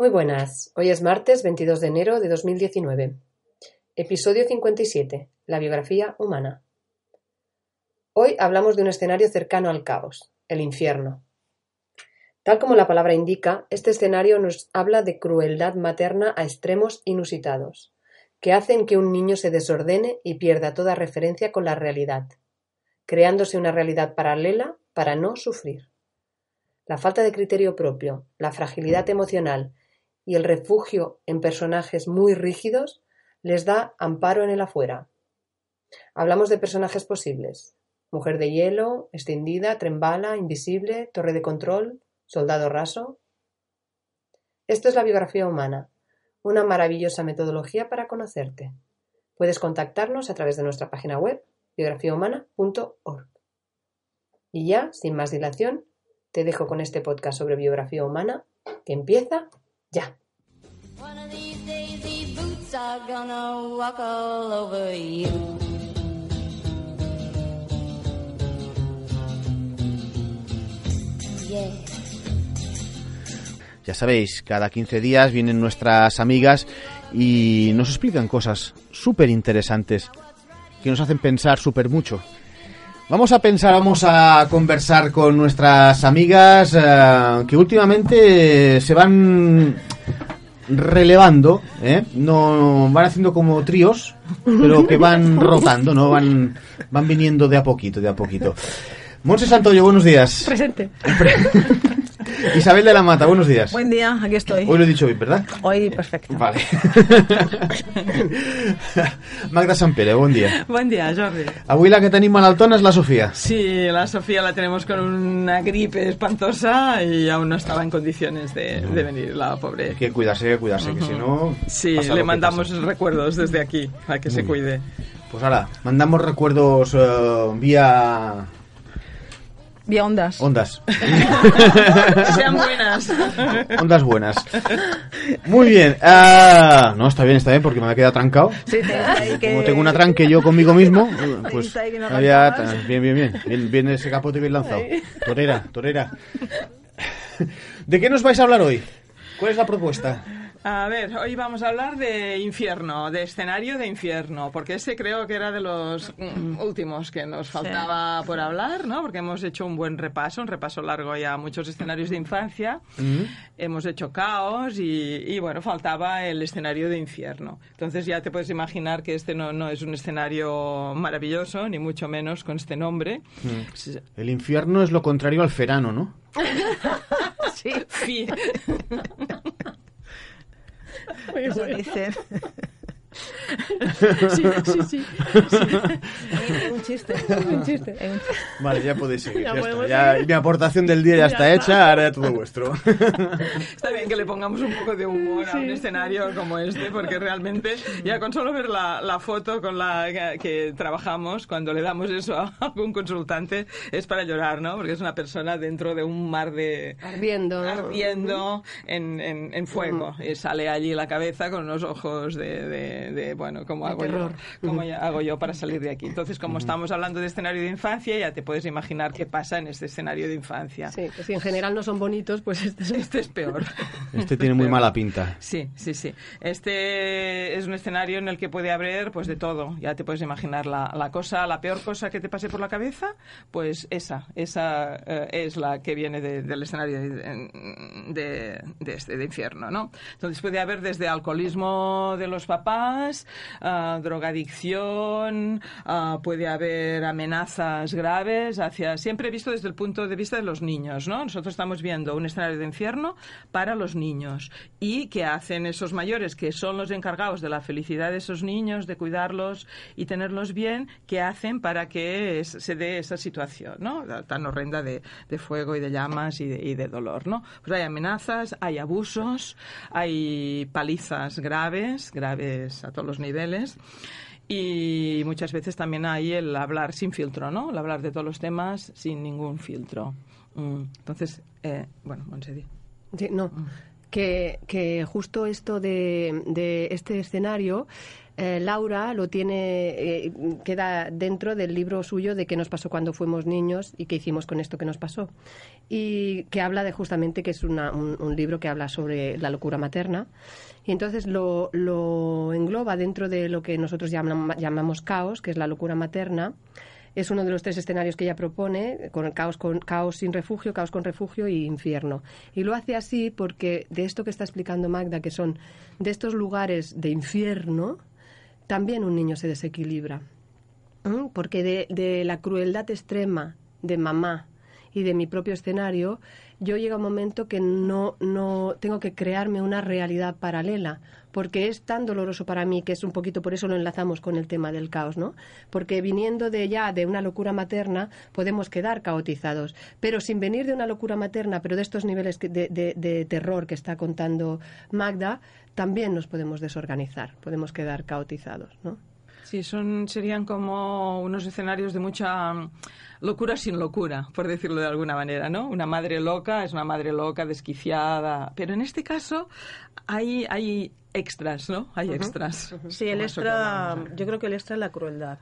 Muy buenas, hoy es martes 22 de enero de 2019. Episodio 57, la biografía humana. Hoy hablamos de un escenario cercano al caos, el infierno. Tal como la palabra indica, este escenario nos habla de crueldad materna a extremos inusitados, que hacen que un niño se desordene y pierda toda referencia con la realidad, creándose una realidad paralela para no sufrir. La falta de criterio propio, la fragilidad emocional y el refugio en personajes muy rígidos les da amparo en el afuera. Hablamos de personajes posibles. Mujer de hielo, extendida, trembala, invisible, torre de control, soldado raso. Esto es la biografía humana, una maravillosa metodología para conocerte. Puedes contactarnos a través de nuestra página web biografiahumana.org. Y ya, sin más dilación, te dejo con este podcast sobre biografía humana que empieza ya. Ya sabéis, cada 15 días vienen nuestras amigas y nos explican cosas súper interesantes que nos hacen pensar súper mucho. Vamos a pensar, vamos a conversar con nuestras amigas eh, que últimamente se van relevando, ¿eh? no van haciendo como tríos, pero que van rotando, no van van viniendo de a poquito, de a poquito. Monse Santoyo, buenos días. Presente. Isabel de la Mata, buenos días. Buen día, aquí estoy. Hoy lo he dicho bien, ¿verdad? Hoy perfecto. Vale. Magda Sampere, buen día. Buen día, Jordi. Avui la que tenim malaltona és la Sofía. Sí, la Sofía la tenemos con una gripe espantosa y aún no estaba en condiciones de, de venir, la pobre. Que cuidarse, que cuidarse, que si no... Sí, le mandamos recuerdos desde aquí, a que se cuide. Pues ahora, mandamos recuerdos eh, vía Vía ondas. ondas. Sean buenas. ondas buenas. Muy bien. ah, no, está bien, está bien, porque me había quedado trancado. Sí, te- que- Como tengo una tranque yo conmigo mismo, pues había... Bien, bien, bien, bien. Bien ese capote bien lanzado. Torera, torera. ¿De qué nos vais a hablar hoy? ¿Cuál es la propuesta? A ver, hoy vamos a hablar de infierno, de escenario de infierno, porque ese creo que era de los mm, últimos que nos faltaba por hablar, ¿no? Porque hemos hecho un buen repaso, un repaso largo ya a muchos escenarios de infancia, hemos hecho caos y, y, bueno, faltaba el escenario de infierno. Entonces ya te puedes imaginar que este no, no es un escenario maravilloso, ni mucho menos con este nombre. El infierno es lo contrario al ferano, ¿no? Sí, Fi- eso dicen. Sí, sí, sí. Es un chiste. un chiste. Vale, ya podéis seguir. Ya ya está. Ya- mi aportación del día ya, está hecha, ahora ya todo vuestro. Está bien que le pongamos un poco de humor a un escenario como este, porque realmente ya con solo ver la, la foto con la que, que trabajamos, cuando le damos eso a algún consultante, es para llorar, ¿no? Porque es una persona dentro de un mar de... Ardiendo. ardiendo en, en, en fuego y sale allí la cabeza con unos ojos de, de- de, bueno, ¿cómo De hago yo? ¿Cómo ya hago yo para salir de aquí? Entonces, como estamos hablando de escenario de infancia, ya te puedes imaginar qué pasa en este escenario de infancia. Sí, que si en general no son bonitos, pues este es Este es peor. Este tiene muy mala pinta. Sí, sí, sí. Este es un escenario en el que puede haber pues de todo. Ya te puedes imaginar la, la cosa, la peor cosa que te pase por la cabeza, pues esa, esa eh, es la que viene de- del escenario de, de, de este de infierno, ¿no? Entonces puede haber desde alcoholismo de los papás, ah, drogadicción, ah, puede haber amenazas graves hacia siempre visto desde el punto de vista de los niños, ¿no? Nosotros estamos viendo un escenario de infierno para los niños y qué hacen esos mayores que son los encargados de la felicidad de esos niños, de cuidarlos y tenerlos bien, qué hacen para que se dé esa situación, ¿no? Tan horrenda de, de fuego y de llamas y de, y de dolor, ¿no? Pues hay amenazas, hay abusos, hay palizas graves, graves a todos los niveles. Y muchas veces también hay el hablar sin filtro, ¿no? El hablar de todos los temas sin ningún filtro. Mm, Entonces, eh, bueno, Montse, di. Sí, no. Que, que justo esto de, de este escenario eh, Laura lo tiene, eh, queda dentro del libro suyo de qué nos pasó cuando fuimos niños y qué hicimos con esto que nos pasó. Y que habla de justamente que es un, libro que habla sobre la locura materna. Y entonces lo, lo engloba dentro de lo que nosotros llamam- llamamos caos, que es la locura materna. Es uno de los tres escenarios que ella propone, con el caos, con, caos sin refugio, caos con refugio y infierno. Y lo hace así porque de esto que está explicando Magda, que son de estos lugares de infierno, también un niño se desequilibra. Porque de, de la crueldad extrema de mamá y de mi propio escenario, yo llega un momento que no, no tengo que crearme una realidad paralela, porque es tan doloroso para mí que es un poquito, por eso lo enlazamos con el tema del caos, ¿no? Porque viniendo de ya de una locura materna, podemos quedar caotizados, pero sin venir de una locura materna, pero de estos niveles de- de terror que está contando Magda, también nos podemos desorganizar, podemos quedar caotizados, ¿no? Sí, son, serían como unos escenarios de mucha mm, locura sin locura, por decirlo de alguna manera, ¿no? Una madre loca es una madre loca, desquiciada. Pero en este caso hay, hay extras, ¿no? Hay extras. Sí, el extra, yo creo que el extra es la crueldad.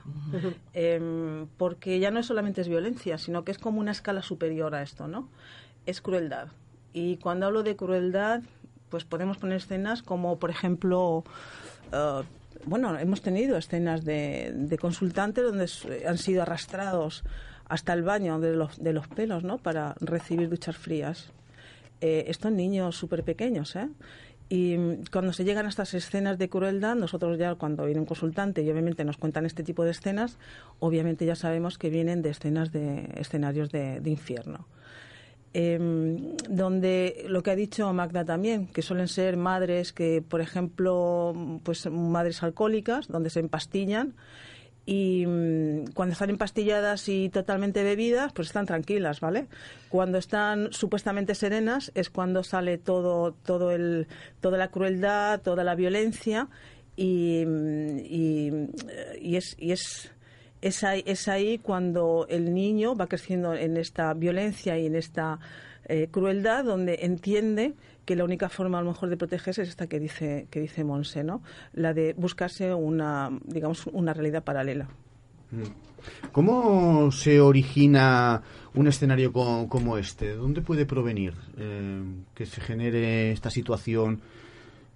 Em, porque ya no es solamente es violencia, sino que es como una escala superior a esto, ¿no? Es crueldad. Y cuando hablo de crueldad, pues podemos poner escenas como, por ejemplo, eh, bueno, hemos tenido escenas de, de consultantes donde han sido arrastrados hasta el baño de los, de los pelos, ¿no? Para recibir duchas frías. Eh, estos niños súper pequeños, ¿eh? Y mm, cuando se llegan a estas escenas de crueldad, nosotros ya cuando viene un consultante y obviamente nos cuentan este tipo de escenas, obviamente ya sabemos que vienen de escenas de escenarios de infierno. Em, donde lo que ha dicho Magda también, que suelen ser madres que, por ejemplo, pues madres alcohólicas, donde se empastillan y mm, cuando están empastilladas y totalmente bebidas, pues están tranquilas, ¿vale? Cuando están supuestamente serenas es cuando sale todo, todo el, toda la crueldad, toda la violencia y, mm, eh, y es, y es es ahí, cuando el niño va creciendo en esta violencia y en esta eh, crueldad, donde entiende que la única forma a lo mejor de protegerse es esta que dice que dice Monse, ¿no? La de buscarse una, digamos, una realidad paralela. ¿Cómo se origina un escenario co- como este? ¿De dónde puede provenir eh, que se genere esta situación?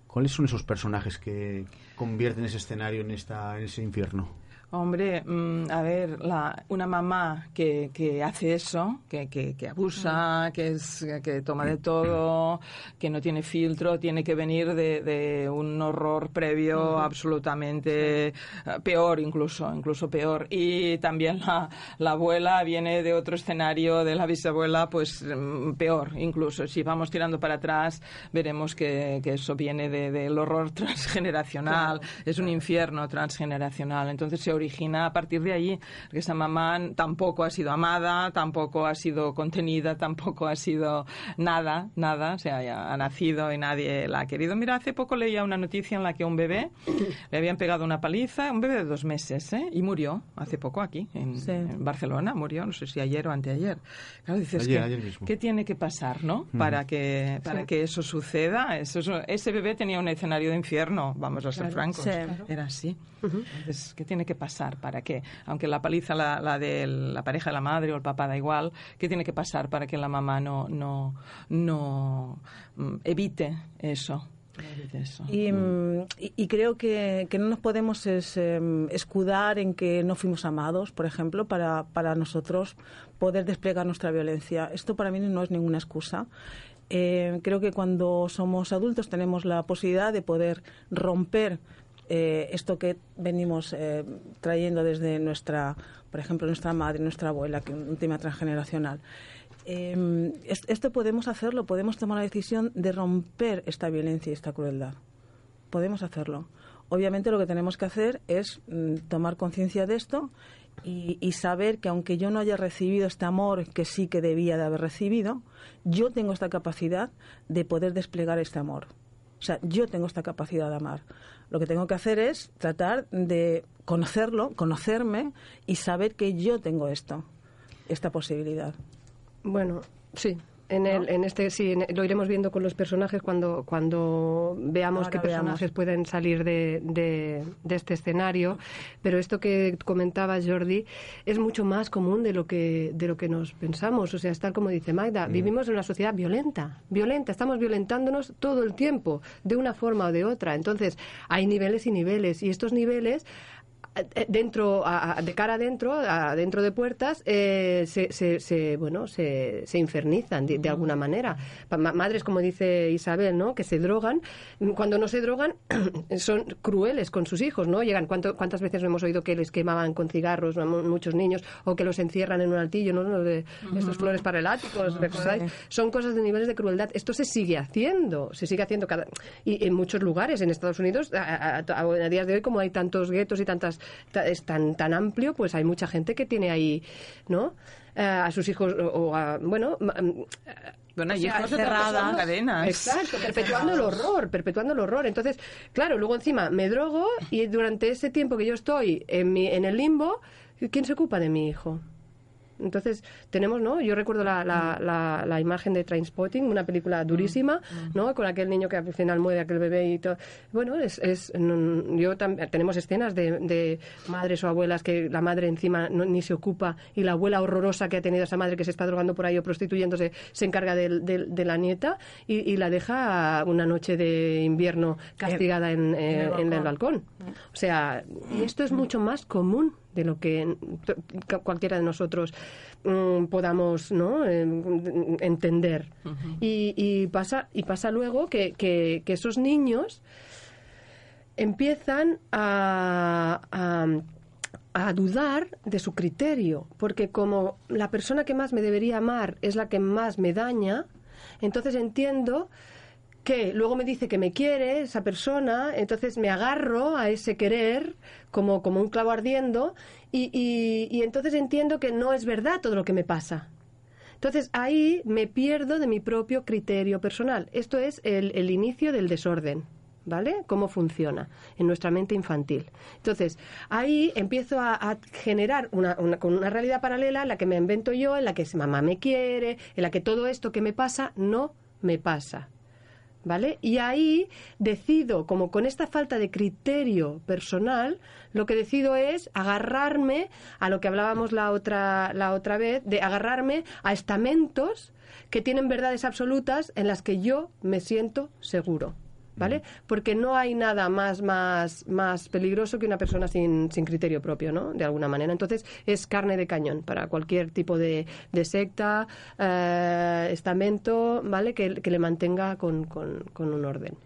¿Cuáles son esos personajes que convierten ese escenario en, esta, en ese infierno? Hombre, mm, a ver, la, una mamá que, que hace eso, que, que, que abusa, que, es, que toma de todo, que no tiene filtro, tiene que venir de, de un horror previo absolutamente eh, peor, incluso, incluso peor. Y también la, la abuela viene de otro escenario de la bisabuela, pues mm, peor, incluso. Si vamos tirando para atrás, veremos que, que eso viene de- del horror transgeneracional, es un infierno transgeneracional. Entonces se origina a partir de allí, que esa mamá tampoco ha sido amada, tampoco ha sido contenida, tampoco ha sido nada, nada, o sea, ya ha nacido y nadie la ha querido. Mira, hace poco leía una noticia en la que a un bebé le habían pegado una paliza, un bebé de dos meses, ¿eh? y murió hace poco aquí, en, Sí. en Barcelona, murió, no sé si ayer o anteayer. Claro, dices Ayer, que, ayer mismo. ¿qué tiene que pasar, no? Para que para que eso suceda. Eso, es- ese bebé tenía un escenario de infierno, vamos a ser francos. Sí. Era así. Entonces, ¿qué tiene que pasar para que, aunque la paliza la, la de la pareja de la madre o el papá da igual, qué tiene que pasar para que la mamá no no no mm, evite eso? Mm, y- y creo que, que no nos podemos es, em, escudar en que no fuimos amados, por ejemplo, para, para nosotros poder desplegar nuestra violencia. Esto para mí no es ninguna excusa. Eh, creo que cuando somos adultos tenemos la posibilidad de poder romper eh, esto que venimos eh, trayendo desde nuestra, por ejemplo, nuestra madre, nuestra abuela, que un tema transgeneracional. Eh, es- esto podemos hacerlo, podemos tomar la decisión de romper esta violencia y esta crueldad. Podemos hacerlo. Obviamente lo que tenemos que hacer es mm, tomar conciencia de esto y, y saber que aunque yo no haya recibido este amor que sí que debía de haber recibido, yo tengo esta capacidad de poder desplegar este amor. O sea, yo tengo esta capacidad de amar. Lo que tengo que hacer es tratar de conocerlo, conocerme y saber que yo tengo esto, esta posibilidad. Bueno, sí. En, el, en este sí, en- lo iremos viendo con los personajes cuando, cuando veamos Ahora qué personajes veamos. pueden salir de, de- de este escenario. Pero esto que comentaba Jordi es mucho más común de lo que de lo que nos pensamos. O sea, es tal como dice Magda, vivimos en una sociedad violenta, violenta, estamos violentándonos todo el tiempo, de una forma o de otra. Entonces, hay niveles y niveles, y estos niveles dentro a- de cara adentro a- dentro de puertas eh, se, se, se, bueno se, se infernizan de, de alguna manera. Madres como dice Isabel no que se drogan cuando no se drogan son crueles con sus hijos no llegan ¿cuánto- cuántas veces hemos oído que les quemaban con cigarros muchos niños o que los encierran en un altillo no, de estos flores para el ático ¿os recordáis? son cosas de niveles de crueldad. Esto se sigue haciendo se sigue haciendo cada y en muchos lugares en Estados Unidos a, a- a- a días de hoy como hay tantos guetos y tantas ta- es tan tan amplio pues hay mucha gente que tiene ahí no Eh, a sus hijos o, a bueno mm, Bueno, o y sea, cerradas cadenas. Exacto, perpetuando el horror, perpetuando el horror. Entonces, claro, luego encima me drogo y durante ese tiempo que yo estoy en, mi, en el limbo, ¿quién se ocupa de mi hijo? Entonces, tenemos, ¿no? Yo recuerdo la, la, la, la imagen de Trainspotting, una película durísima, ¿no? Con aquel niño que al final muere, aquel bebé y todo. Bueno, es, es mm, yo tenemos escenas de, de madres o abuelas que la madre encima no- ni se ocupa y la abuela horrorosa que ha tenido esa madre que se está drogando por ahí o prostituyéndose se encarga del- del- de, la nieta y, y la deja una noche de invierno castigada en, eh, en el balcón. O sea, y esto es mucho más común de lo que cualquiera de nosotros mm, podamos ¿no? Eh, entender. y, y pasa y pasa luego que, que- que esos niños empiezan a, a- a dudar de su criterio, porque como la persona que más me debería amar es la que más me daña, entonces entiendo que luego me dice que me quiere esa persona, entonces me agarro a ese querer como, como un clavo ardiendo y, y- entonces entiendo que no es verdad todo lo que me pasa. Entonces ahí me pierdo de mi propio criterio personal. Esto es el, el inicio del desorden. ¿Vale? ¿Cómo funciona en nuestra mente infantil? Entonces, ahí empiezo a, generar una, una- con una realidad paralela la que me invento yo, en la que mamá me quiere, en la que todo esto que me pasa no me pasa. ¿Vale? Y ahí decido, como con esta falta de criterio personal, lo que decido es agarrarme a lo que hablábamos la otra, la otra vez, de agarrarme a estamentos que tienen verdades absolutas en las que yo me siento seguro. ¿Vale? Porque no hay nada más, más, más peligroso que una persona sin, sin criterio propio, ¿no? De alguna manera. Entonces, es carne de cañón para cualquier tipo de, de secta, eh, estamento, ¿vale? Que, que le mantenga con, con, con un orden.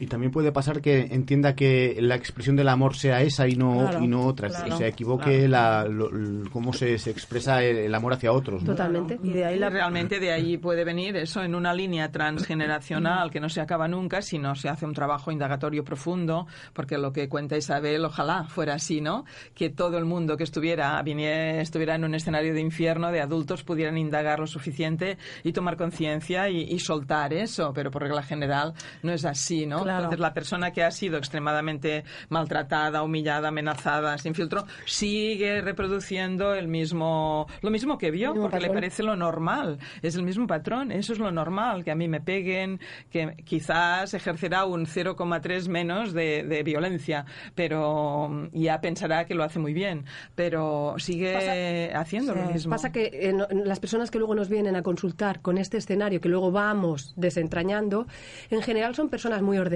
Y también puede pasar que entienda que la expresión del amor sea esa y no, Claro, y no otra. claro, o sea, equivoque la, lo- l- cómo se, se expresa el, el amor hacia otros. ¿no? Totalmente. Y de ahí la realmente de ahí puede venir eso en una línea transgeneracional que no se acaba nunca si no se hace un trabajo indagatorio profundo, porque lo que cuenta Isabel, ojalá fuera así, ¿no? Que todo el mundo que estuviera, viniera, estuviera en un escenario de infierno de adultos pudieran indagar lo suficiente y tomar conciencia y, y soltar eso, pero por regla general no es así, ¿no? Claro. Entonces la persona que ha sido extremadamente maltratada, humillada, amenazada, sin filtro, sigue reproduciendo el mismo, lo mismo que vio, porque le patrón. parece lo normal. Es el mismo patrón, eso es lo normal, que a mí me peguen, que quizás ejercerá un 0,3 menos de, de violencia, pero ya pensará que lo hace muy bien, pero sigue haciendo lo mismo. Pasa que eh, no- las personas que luego nos vienen a consultar con este escenario que luego vamos desentrañando, en general son personas muy ordenadas,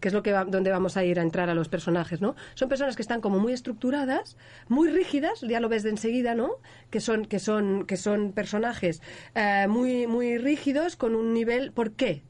que es lo que va- donde vamos a ir a entrar a los personajes, ¿no? Son personas que están como muy estructuradas, muy rígidas, ya lo ves de enseguida, ¿no? Que son que son que son personajes eh, muy muy rígidos con un nivel, ¿por qué?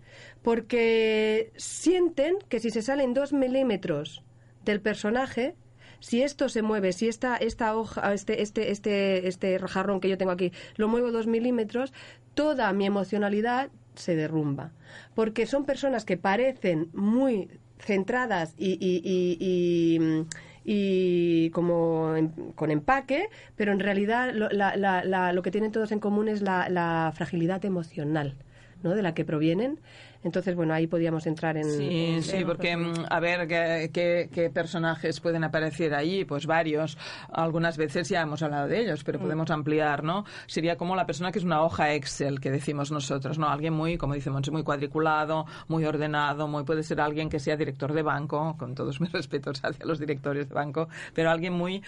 Porque sienten que si se salen dos milímetros del personaje si esto se mueve, si esta, esta hoja, este, este, este, este jarrón que yo tengo aquí, lo muevo dos milímetros, toda mi emocionalidad se derrumba. Porque son personas que parecen muy centradas y, y, y- y- como con empaque, pero en realidad lo, la- la- la- lo que tienen todos en común es la fragilidad emocional. ¿no? de la que provienen Entonces, bueno, ahí podíamos entrar en... Sí, sí, porque, mm, a ver, ¿qué, qué, qué personajes pueden aparecer ahí? Pues varios. Algunas veces ya hemos hablado de ellos, pero podemos ampliar, ¿no? Sería como la persona que es una hoja Excel, que decimos nosotros, ¿no? Alguien muy, como dice Monse, muy cuadriculado, muy ordenado, muy puede ser alguien que sea director de banco, con todos mis respetos hacia los directores de banco, pero alguien muy,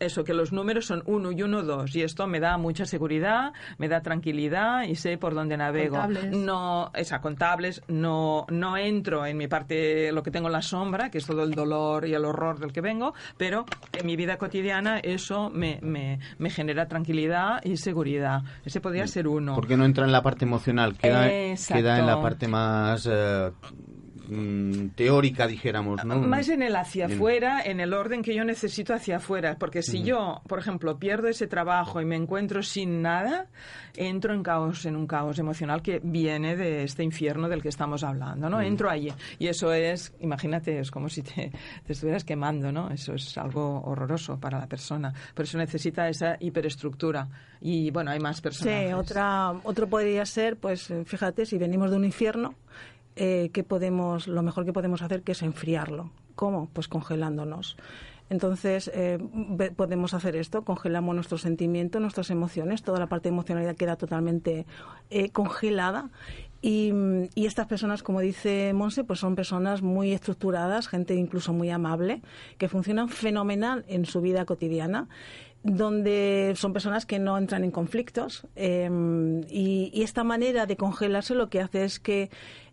eso, que los números son uno y uno, dos, y esto me da mucha seguridad, me da tranquilidad y sé por dónde navego. Contables. No, esa, contables, no, no entro en mi parte, lo que tengo en la sombra, que es todo el dolor y el horror del que vengo, pero en mi vida cotidiana eso me, me, me genera tranquilidad y seguridad. Ese podría ser uno. Porque no entra en la parte emocional, queda, queda en la parte más eh, mm, teórica, dijéramos, ¿no? Más en el hacia afuera, en el orden que yo necesito hacia afuera. Porque si yo, por ejemplo, pierdo ese trabajo y me encuentro sin nada, entro en caos, en un caos emocional que viene de este infierno del que estamos hablando, ¿no? Entro allí. Y eso es, imagínate, es como si te, te estuvieras quemando, ¿no? Eso es algo horroroso para la persona. Por eso necesita esa hiperestructura. Y bueno, hay más personajes. Sí, otra, otro podría ser, pues fíjate, si venimos de un infierno, eh, ¿qué podemos, lo mejor que podemos hacer que es enfriarlo. ¿Cómo? Pues congelándonos. Entonces, eh, podemos hacer esto, congelamos nuestros sentimientos, nuestras emociones, toda la parte emocionalidad queda totalmente eh, congelada. Y, estas personas, como dice Monse, pues son personas muy estructuradas, gente incluso muy amable, que funcionan fenomenal en su vida cotidiana donde son personas que no entran en conflictos eh, y esta manera de congelarse lo que hace es que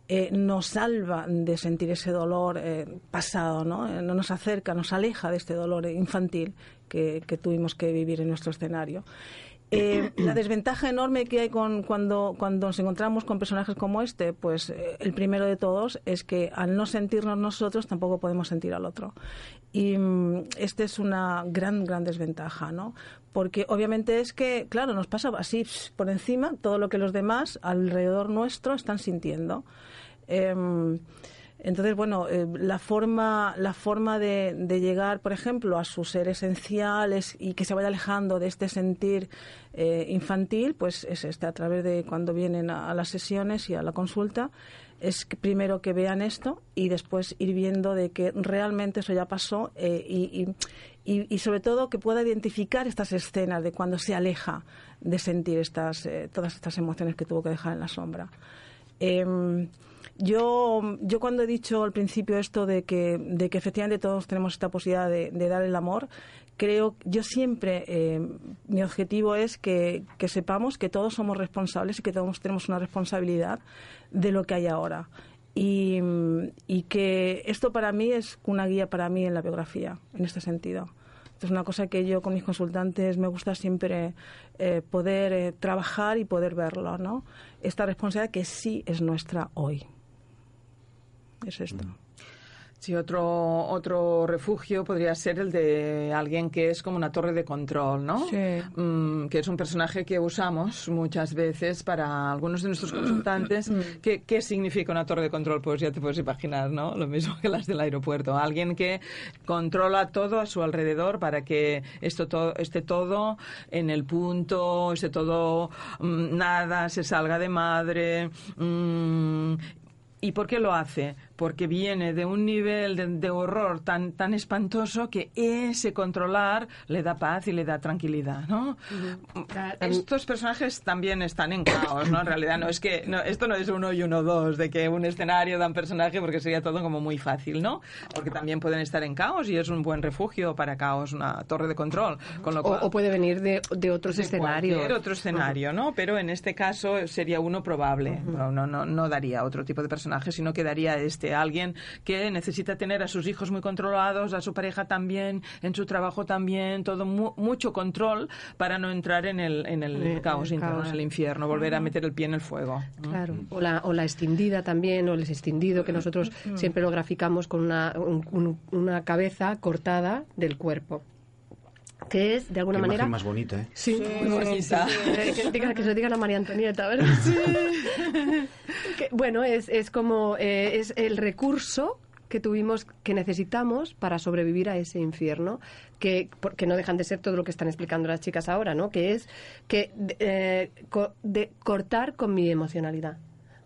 eh, nos salva de sentir ese dolor eh, pasado, ¿no? Eh, no nos acerca, nos aleja de este dolor infantil que, que tuvimos que vivir en nuestro escenario. Eh, la desventaja enorme que hay con, cuando, cuando nos encontramos con personajes como este, pues eh, el primero de todos es que al no sentirnos nosotros tampoco podemos sentir al otro. Y mm, esta es una gran, gran desventaja, ¿no? Porque obviamente es que, claro, nos pasa así por encima todo lo que los demás alrededor nuestro están sintiendo. Em, entonces, bueno, eh, la forma, la forma de, llegar, por ejemplo, a su ser esencial es- y que se vaya alejando de este sentir eh, infantil, pues es este, a través de cuando vienen a, las sesiones y a la consulta, es primero que vean esto y después ir viendo de que realmente eso ya pasó eh, y- y sobre todo que pueda identificar estas escenas de cuando se aleja de sentir estas, eh, todas estas emociones que tuvo que dejar en la sombra. Em, yo, yo cuando he dicho al principio esto de que, de que efectivamente todos tenemos esta posibilidad de, de dar el amor, creo, yo siempre, eh, mi objetivo es que, sepamos que todos somos responsables y que todos tenemos una responsabilidad de lo que hay ahora. Y, y que esto para mí es una guía para mí en la biografía, en este sentido. Es una cosa que yo con mis consultantes me gusta siempre eh, poder eh, trabajar y poder verlo, ¿no? Esta responsabilidad que sí es nuestra hoy. Es esto. Sí, otro, otro refugio podría ser el de alguien que es como una torre de control, ¿no? Sí. Mm, que es un personaje que usamos muchas veces para algunos de nuestros consultantes. ¿Qué, ¿Qué significa una torre de control? Pues ya te puedes imaginar, ¿no? Lo mismo que las del aeropuerto. Alguien que controla todo a su alrededor para que esto to- esté todo en el punto, esté todo, mm, nada se salga de madre. mm, ¿Y por qué lo hace? Porque viene de un nivel de, de horror tan, tan espantoso que ese controlar le da paz y le da tranquilidad, ¿no? Estos personajes también están en caos, ¿no? En realidad no es que no, esto no es uno y uno dos de que un escenario da un personaje porque sería todo como muy fácil, ¿no? Porque también pueden estar en caos y es un buen refugio para caos, una torre de control. Con lo O, cual, o puede venir de, de otros de escenarios. cualquier otro escenario, ¿no? Pero en este caso sería uno probable. no, no, no, no daría otro tipo de personaje, sino que daría este alguien que necesita tener a sus hijos muy controlados, a su pareja también, en su trabajo también, todo mu- mucho control para no entrar en el, en el caos el interno, caos. en el infierno, volver a meter el pie en el fuego. Claro, o la, o la extendida también, o el extendido, que nosotros siempre lo graficamos con una, un- un- una cabeza cortada del cuerpo. Que es, de alguna Qué manera. más bonita, ¿eh? Sí, Muy bonita. Que, diga- que se lo diga la María Antonieta, ¿verdad? Que, bueno, es, es como eh, es el recurso que tuvimos, que necesitamos para sobrevivir a ese infierno, que porque no dejan de ser todo lo que están explicando las chicas ahora, ¿no? Que es que de- eh, co- de cortar con mi emocionalidad.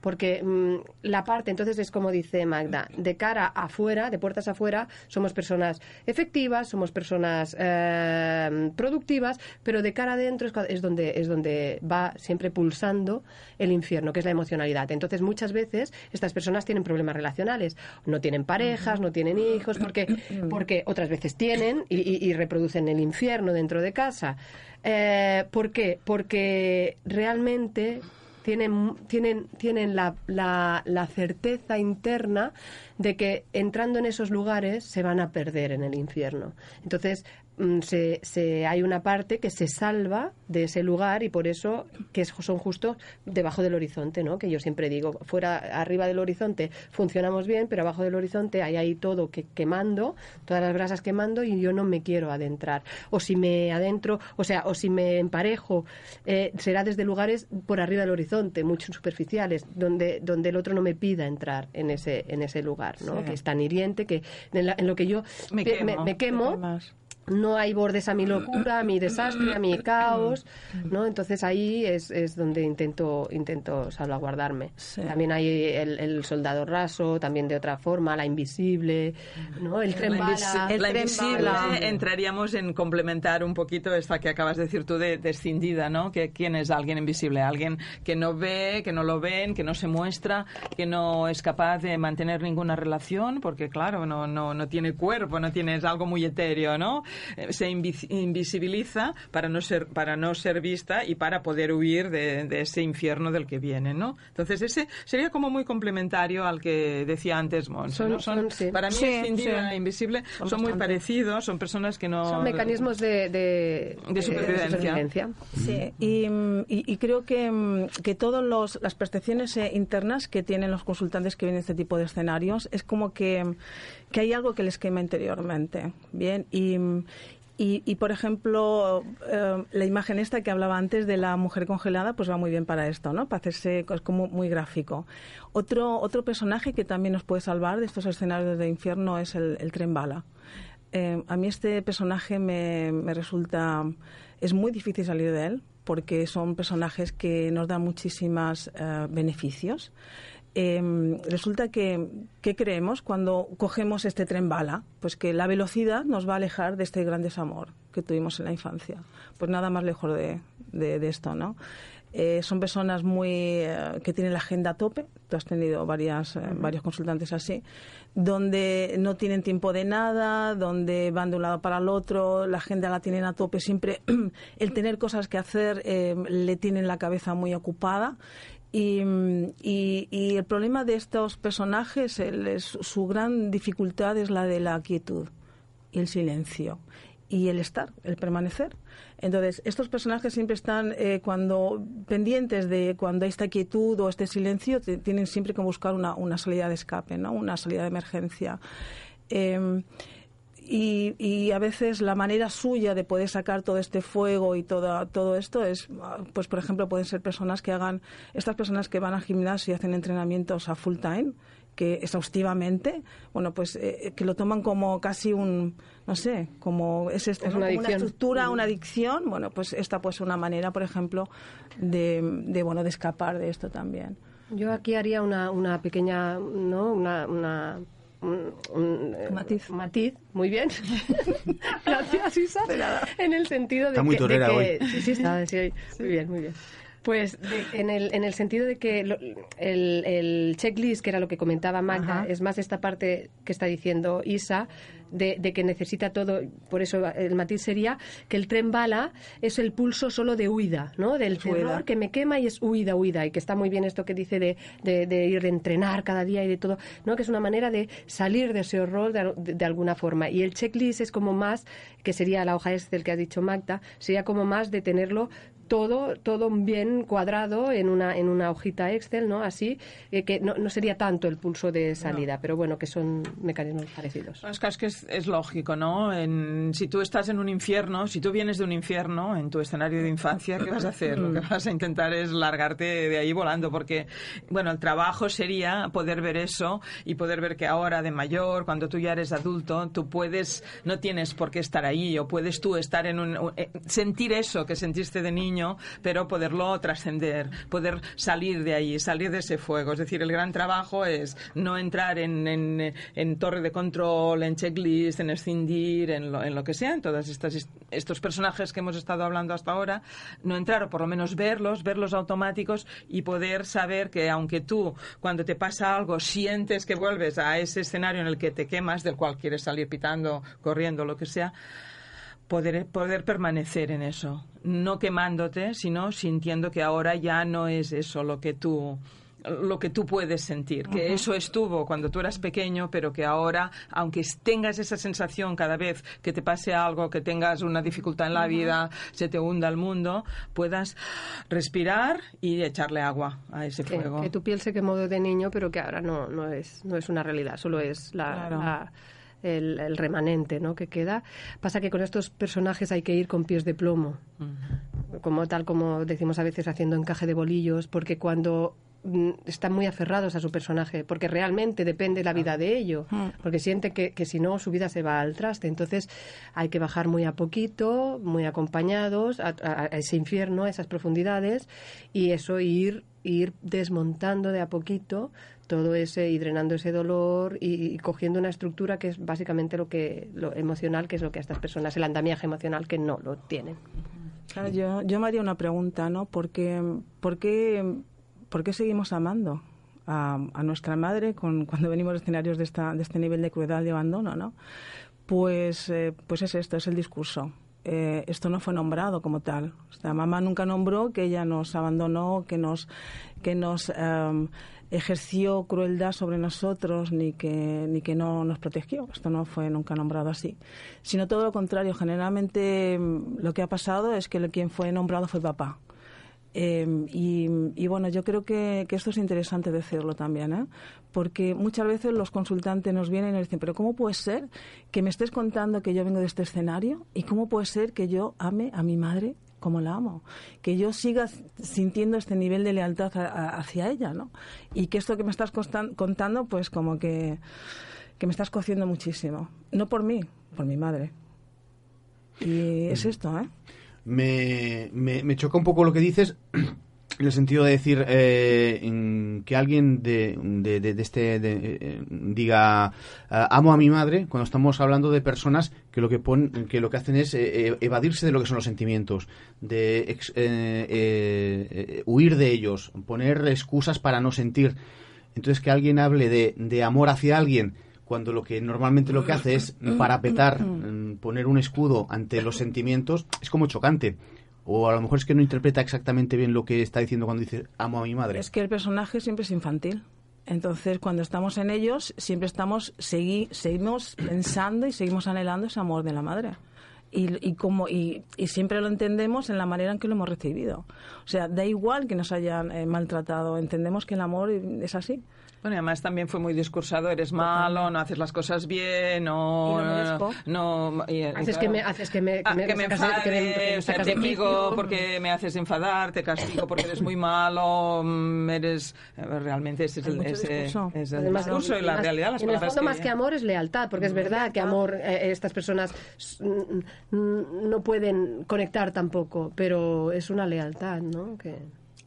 Porque mm, la parte, entonces es como dice Magda, de cara afuera, de puertas afuera, somos personas efectivas, somos personas eh, productivas, pero de cara adentro es, es donde es donde va siempre pulsando el infierno, que es la emocionalidad. Entonces muchas veces estas personas tienen problemas relacionales, no tienen parejas, no tienen hijos, porque porque otras veces tienen y, y- y reproducen el infierno dentro de casa. Eh, ¿Por qué? Porque realmente tienen, tienen, tienen la, la, la certeza interna de que entrando en esos lugares se van a perder en el infierno. Entonces, se, se, hay una parte que se salva de ese lugar y por eso que son justo debajo del horizonte, ¿no? Que yo siempre digo, fuera, arriba del horizonte funcionamos bien, pero abajo del horizonte hay ahí todo que, quemando, todas las brasas quemando y yo no me quiero adentrar. O si me adentro, o sea, o si me emparejo, eh, será desde lugares por arriba del horizonte, mucho superficiales, donde, donde el otro no me pida entrar en ese, en ese lugar, ¿no? Sí. Que es tan hiriente que en, la- en lo que yo Me quemo. me quemo. No hay bordes a mi locura, a mi desastre, a mi caos, ¿no? Entonces ahí es, es donde intento intento salvaguardarme. Sí. También hay el, el soldado raso, también de otra forma, la invisible, ¿no? El tren La, bala. invisi- El la tren invisible bala. entraríamos en complementar un poquito esta que acabas de decir tú de descindida, ¿no? Que quién es alguien invisible, alguien que no ve, que no lo ven, que no se muestra, que no es capaz de mantener ninguna relación, porque claro, no no no tiene cuerpo, no tiene es algo muy etéreo, ¿no? Eh, Se invis- invisibiliza para no ser para no ser vista y para poder huir de, de ese infierno del que viene, ¿no? Entonces ese sería como muy complementario al que decía antes Monse, Son- ¿no? son- sí. para mí Sí, descindida sí. e invisible Son son, muy parecidos, son personas que no... Son mecanismos de, de, De supervivencia. Sí, y, mm, y- y creo que, mm, que todas las percepciones eh, internas que tienen los consultantes que vienen a este tipo de escenarios es como que, mm, que hay algo que les quema interiormente. Bien, y. y, por ejemplo, eh, la imagen esta que hablaba antes de la mujer congelada, pues va muy bien para esto, ¿no? Para hacerse como muy gráfico. Otro, otro personaje que también nos puede salvar de estos escenarios de infierno es el, el tren bala. Eh, a mí este personaje me, me resulta... Es muy difícil salir de él porque son personajes que nos dan muchísimos beneficios. Eh, resulta que, ¿qué creemos cuando cogemos este tren bala? Pues que la velocidad nos va a alejar de este gran desamor que tuvimos en la infancia. Pues nada más lejos de, de, de esto, ¿no? Eh, son personas muy eh, que tienen la agenda a tope. Tú has tenido varias, eh, varios consultantes así, donde no tienen tiempo de nada, donde van de un lado para el otro, la agenda la tienen a tope. Siempre el tener cosas que hacer le tienen la cabeza muy ocupada. Y, y- el problema de estos personajes, el- su gran dificultad es la de la quietud y el silencio y el estar, el permanecer. Entonces, estos personajes siempre están eh, cuando pendientes de cuando hay esta quietud o este silencio, tienen siempre que buscar una, una salida de escape, ¿no? una salida de emergencia. Em, y, y a veces la manera suya de poder sacar todo este fuego y todo, todo esto es, pues por ejemplo, pueden ser personas que hagan, estas personas que van al gimnasio y hacen entrenamientos a full time, que exhaustivamente, bueno, pues eh, que lo toman como casi un, no sé, como es esto, Es ¿no? una Como una estructura, una adicción, bueno, pues esta pues una manera, por ejemplo, de, de bueno, de escapar de esto también. Yo aquí haría una, una pequeña, ¿no? Una, una un, un, eh, Matiz. matiz, muy bien. Gracias, Isa. En el sentido de Está muy que, de que- hoy. sí, sí, está, sí, muy bien, muy bien. Pues de- en, el, en el sentido de que lo- el, el checklist, que era lo que comentaba Magda, Ajá. es más esta parte que está diciendo Isa, de, de que necesita todo, por eso el matiz sería que el tren bala es el pulso solo de huida, ¿no? Del terror que me quema y es huida, huida, y que está muy bien esto que dice de, de, de ir a entrenar cada día y de todo, ¿no? Que es una manera de salir de ese horror de, de- de alguna forma. Y el checklist es como más, que sería la hoja Excel que ha dicho Magda, sería como más de tenerlo todo todo bien cuadrado en una en una hojita Excel, ¿no? Así eh, que no, no sería tanto el pulso de salida, pero bueno, que son mecanismos parecidos. Es que es, es, lógico, ¿no? En- si tú estás en un infierno, si tú vienes de un infierno en tu escenario de infancia, ¿qué vas a hacer? Lo que vas a intentar es largarte de ahí volando, porque, bueno, el trabajo sería poder ver eso y poder ver que ahora de mayor, cuando tú ya eres adulto, tú puedes, no tienes por qué estar ahí, o puedes tú estar en un, eh, sentir eso que sentiste de niño pero poderlo trascender, poder salir de ahí, salir de ese fuego. Es decir, el gran trabajo es no entrar en, en, en torre de control, en checklist, en escindir, en lo, en lo que sea, en todos estos personajes que hemos estado hablando hasta ahora, no entrar o por lo menos verlos, verlos automáticos y poder saber que aunque tú cuando te pasa algo sientes que vuelves a ese escenario en el que te quemas, del cual quieres salir pitando, corriendo, lo que sea, poder, poder permanecer en eso, no quemándote, sino sintiendo que ahora ya no es eso lo que tú lo que tú puedes sentir, que eso estuvo cuando tú eras pequeño, pero que ahora, aunque tengas esa sensación cada vez que te pase algo, que tengas una dificultad en la vida, se te hunda el mundo, puedas respirar y echarle agua a ese fuego. Que tu piel se quemó de niño, pero que ahora no, no, es, no es una realidad, solo es la el, remanente ¿no? que queda. Pasa que con estos personajes hay que ir con pies de plomo, como tal como decimos a veces haciendo encaje de bolillos, porque cuando mm, están muy aferrados a su personaje, porque realmente depende la vida de ello, mm. porque siente que, que, si no su vida se va al traste. Entonces hay que bajar muy a poquito, muy acompañados a, a ese infierno, a esas profundidades, y eso ir, ir desmontando de a poquito todo ese y drenando ese dolor y, cogiendo una estructura que es básicamente lo que lo emocional, que es lo que a estas personas, el andamiaje emocional que no lo tienen. Claro, yo, yo me haría una pregunta, ¿no? ¿Por qué, por qué, por qué seguimos amando a, a nuestra madre con, cuando venimos de escenarios de, esta, de este nivel de crueldad y abandono, ¿no? Pues, eh, pues es esto, es el discurso. Eh, esto no fue nombrado como tal. O mamá nunca nombró que ella nos abandonó, que nos, que nos em, ejerció crueldad sobre nosotros ni que, ni que no nos protegió. Esto no fue nunca nombrado así. Sino todo lo contrario. Generalmente mm, lo que ha pasado es que quien fue nombrado fue papá. Em, y, bueno, yo creo que, esto es interesante decirlo también, ¿eh? porque muchas veces los consultantes nos vienen y nos dicen, pero ¿cómo puede ser que me estés contando que yo vengo de este escenario? ¿Y cómo puede ser que yo ame a mi madre como la amo, que yo siga sintiendo este nivel de lealtad hacia ella, ¿no? Y que esto que me estás contando, pues como que, que me estás cociendo muchísimo. No por mí, por mi madre. Y es mm. esto, ¿eh? Me, me, me choca un poco lo que dices, en el sentido de decir eh, que alguien de, de, este eh, diga eh, amo a mi madre cuando estamos hablando de personas que lo que pon, que lo que hacen es evadirse de lo que son los sentimientos de huir de ellos poner excusas para no sentir. Entonces que alguien hable de, de amor hacia alguien cuando lo que normalmente lo que hace es parapetar mm, poner un escudo ante los sentimientos es como chocante o a lo mejor es que no interpreta exactamente bien lo que está diciendo cuando dice amo a mi madre. Es que el personaje siempre es infantil. Entonces, cuando estamos en ellos, siempre estamos seguimos pensando y seguimos anhelando ese amor de la madre. Y, como, y, siempre lo entendemos en la manera en que lo hemos recibido. O sea, da igual que nos hayan eh, maltratado, entendemos que el amor es así. Bueno, y además también fue muy discursado, eres malo, no haces las cosas bien, no... no, haces, que me, haces que me, que me, me te castigo porque me haces enfadar, te castigo porque eres muy malo, mm, eres... Realmente ese es el, ese, es el discurso y la realidad. Las en el fondo, más que amor, es lealtad, porque es verdad que amor, eh, estas personas no pueden conectar tampoco, pero es una lealtad, ¿no? Que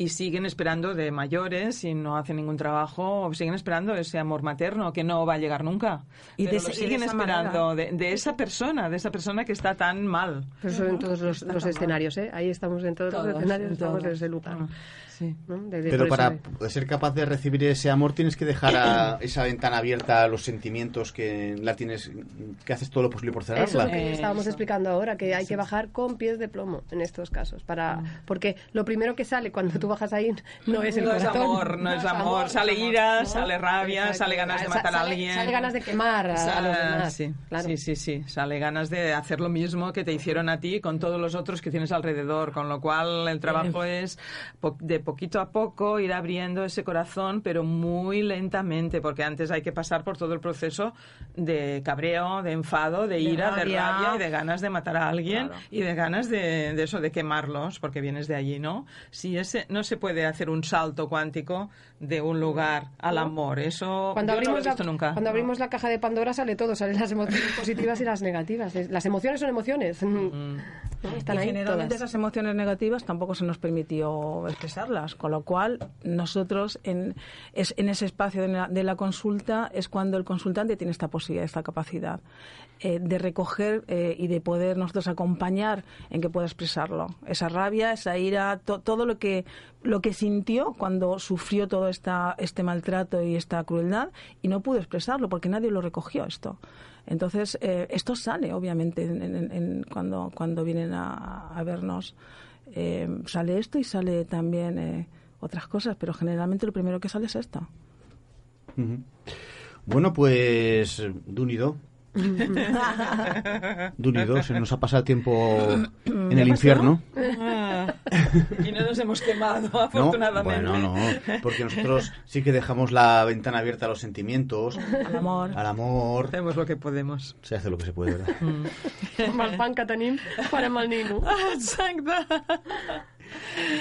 y siguen esperando de mayores y no hacen ningún trabajo, siguen esperando ese amor materno que no va a llegar nunca. Y de, siguen esperando de, esa persona, de esa persona que está tan mal. Eso en todos los, escenarios, ¿eh? Ahí estamos en todos, los escenarios, estamos en ese lugar. Ah. Pero para ser capaz de recibir ese amor tienes que dejar esa ventana abierta a los sentimientos que la tienes, que haces todo lo posible por cerrarla. Eso que estábamos explicando ahora, que hay que bajar con pies de plomo en estos casos, para mm. porque lo primero que sale cuando tú bajas ahí no es el no Es amor, no, es amor, sale ira, sale rabia, sale ganas de matar a alguien, sale ganas de quemar a, los demás. Sí, sí, sí, sí, sale ganas de hacer lo mismo que te hicieron a ti con todos los otros que tienes alrededor, con lo cual el trabajo es de poquito a poco ir abriendo ese corazón, pero muy lentamente, porque antes hay que pasar por todo el proceso de cabreo, de enfado, de ira, de rabia y de ganas de matar a alguien y de ganas de, eso, de quemarlos, porque vienes de allí, ¿no? Si ese, no se puede hacer un salto cuántico de un lugar al amor, eso cuando abrimos no lo he nunca. Cuando abrimos la caja de Pandora sale todo, salen las emociones positivas y las negativas. Las emociones son emociones. Mm. Están y ahí generalmente todas. esas emociones negativas tampoco se nos permitió expresarlas, con lo cual nosotros en, es, en ese espacio de la, de la consulta es cuando el consultante tiene esta posibilidad, esta capacidad eh, de recoger eh, y de poder nosotros acompañar en que pueda expresarlo. Esa rabia, esa ira, to- todo lo que, lo que sintió cuando sufrió todo esta, este maltrato y esta crueldad y no pudo expresarlo porque nadie lo recogió esto. Entonces, eh, esto sale, obviamente, en- cuando, cuando vienen a, vernos. Eh, sale esto y sale también eh, otras cosas, pero generalmente lo primero que sale es esto. Bueno, pues Dunido. Dunido, se nos ha pasado el tiempo en el infierno. Ah, y no nos hemos quemado, No, afortunadamente. bueno, no, porque nosotros sí que dejamos la ventana abierta a los sentimientos, Al amor. al amor. Hacemos lo que podemos. Se hace lo que se puede, ¿verdad? Amb el pan que tenim farem el nino. Exacto.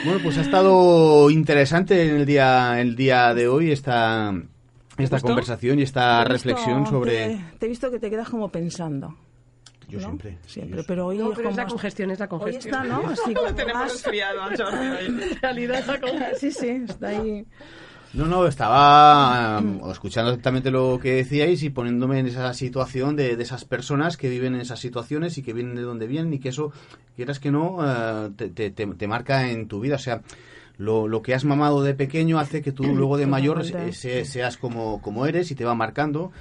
Bueno, pues ha estado interesante en el día, el día de hoy esta, esta gustó? conversación y esta Te he visto- reflexión sobre... Te, te he visto que te quedas como pensando. Yo ¿no? siempre. Siempre, pero hoy No, pero es como la congestión, es la Hoy congestión. está, ¿no? Así como Tenemos más- hoy. En realidad la congestión. Sí, sí, está ahí. No, no, estaba um, escuchando exactamente lo que decíais y poniéndome en esa situación de, de esas personas que viven en esas situaciones y que vienen de donde vienen y que eso, quieras que no, eh, te, te- te- te marca en tu vida. O sea, lo, lo que has mamado de pequeño hace que tú luego de mayor se- seas como, como eres y te va marcando.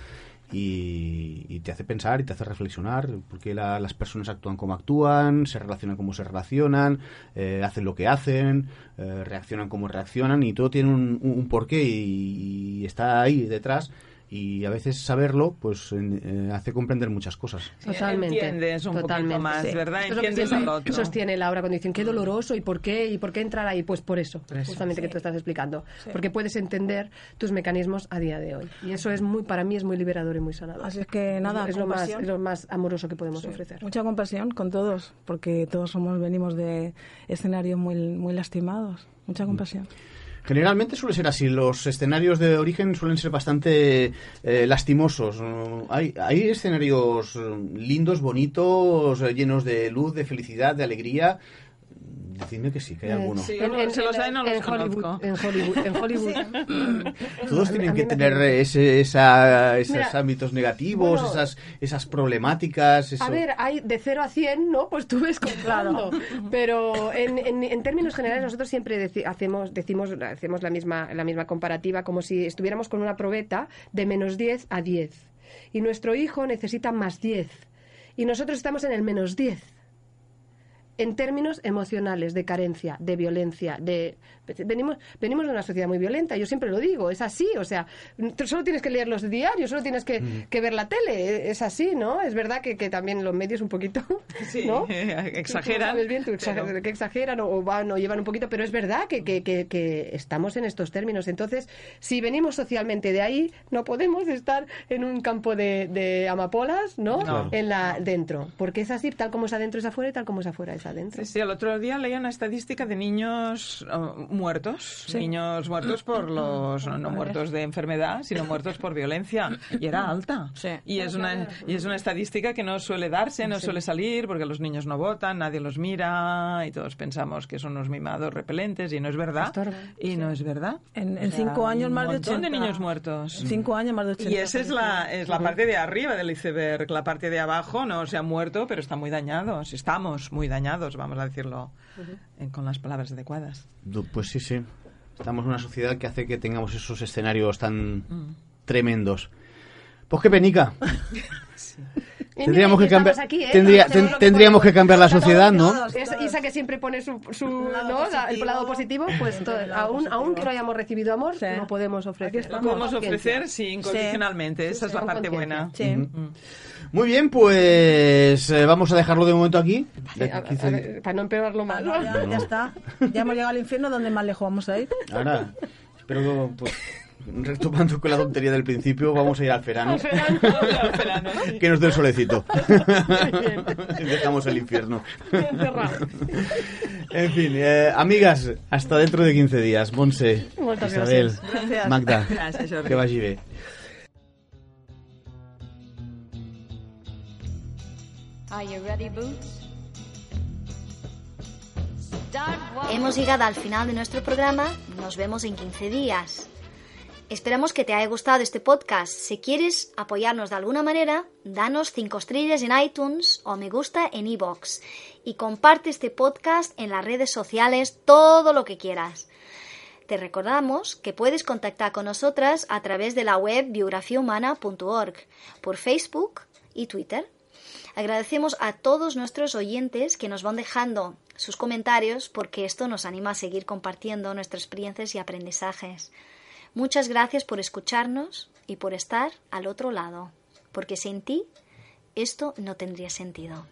Y, y te hace pensar y te hace reflexionar porque las personas actúan como actúan, se relacionan como se relacionan, eh, hacen lo que hacen, eh, reaccionan como reaccionan y todo tiene un, un- un porqué y, y está ahí detrás y a veces saberlo pues en- eh, hace comprender muchas cosas. Totalmente. Entiendes un totalmente. poquito más, sí. ¿verdad? Esto es lo que Entiendes al otro. sostiene Laura cuando dicen qué doloroso y por qué y por qué entrar ahí. Pues por eso, eso. justamente que tú estás explicando. Porque puedes entender tus mecanismos a día de hoy. Y eso es muy, para mí es muy liberador y muy sanador. Así es que nada, es, lo más, compasión. es lo más amoroso que podemos Sí, ofrecer. Mucha compasión con todos, porque todos somos venimos de escenarios muy, muy lastimados. Mucha compasión. Generalmente suele ser así, los escenarios de origen suelen ser bastante eh, lastimosos. Hay, hay escenarios mm, lindos, bonitos, eh, llenos de luz, de felicidad, de alegría. Decidme que sí, que hay alguno. Sí, se los hay, no los Hollywood, conozco. en Hollywood, en Hollywood. Todos tienen que tener ese, esa- esos Mira, ámbitos negativos, bueno, esas, esas problemáticas. Eso. A ver, hay de 0 a 100, ¿no? Pues tú ves contando. Pero en, en, en términos generales nosotros siempre deci- hacemos, decimos, hacemos la misma, la misma comparativa como si estuviéramos con una probeta de menos 10 a 10. Y nuestro hijo necesita más 10. Y nosotros estamos en el menos 10. En términos emocionales, de carencia, de violencia, de venimos venimos de una sociedad muy violenta. Yo siempre lo digo, es así. O sea, solo tienes que leer los diarios, solo tienes que, que ver la tele. Es así, ¿no? Es verdad que, que también los medios un poquito, Sí, ¿no? exageran, Tú sabes bien, tú exager- pero- que exageran o, o van o llevan un poquito, pero es verdad que, que, que, que estamos en estos términos. Entonces, si venimos socialmente de ahí, no podemos estar en un campo de, de amapolas, ¿no? No. En la dentro, porque es así, tal como es adentro es afuera y tal como es afuera es adentro. Sí, sí, el otro día leía una estadística de niños eh, muertos, niños muertos por los, no muertos de enfermedad, sino muertos por violencia, y era alta. Sí. Y es una y es una estadística que no suele darse, no suele salir, porque los niños no votan, nadie los mira, y todos pensamos que son unos mimados repelentes, y no es verdad. Estorban. Y no es verdad. En, O en sea, cinco años más de montón 80. de niños muertos. En cinco años más de 80. Y esa es la, es la parte de arriba del iceberg. La parte de abajo no se ha muerto, pero está muy dañados. Estamos muy dañados, vamos a decirlo eh, con las palabras adecuadas. Pues sí, sí. Estamos en una sociedad que hace que tengamos esos escenarios tan tremendos. Pues qué penica. Y Tendríamos que cambiar, aquí, ¿eh? tendría- Hacemos ten- lo que tendríamos que cambiar la sociedad, ¿no? todos. Isa que siempre pone su, su lado ¿no? La- el positivo. lado positivo, pues to- El lado aún, positivo. aún que no hayamos recibido amor, Sí. no podemos ofrecer. Lo podemos ofrecer, sí, incondicionalmente. Esa es la parte buena. Sí. Mm. Muy bien, pues eh, vamos a dejarlo de momento aquí. De Sí, a- aquí a 15 ver, para no empeorarlo más. Ya, ya, está. Ya hemos llegado al infierno, ¿dónde más lejos vamos a ir? Ahora, espero que, pues, retomando con la tontería del principio, vamos a ir al verano. que nos dé el solecito. dejamos el infierno. en fin, eh, amigas, hasta dentro de 15 días. Monse, Moltes Isabel. Gràcies. Magda, Jordi. que vagi bé. Are you ready, Boots? Hemos llegado al final de nuestro programa. Nos vemos en 15 días. Esperamos que te haya gustado este podcast. Si quieres apoyarnos de alguna manera, danos 5 estrellas en iTunes o me gusta en iBox y comparte este podcast en las redes sociales todo lo que quieras. Te recordamos que puedes contactar con nosotras a través de la web biografiahumana.org, por Facebook y Twitter. Agradecemos a todos nuestros oyentes que nos van dejando sus comentarios porque esto nos anima a seguir compartiendo nuestras experiencias y aprendizajes. Muchas gracias por escucharnos y por estar al otro lado, porque sin ti esto no tendría sentido.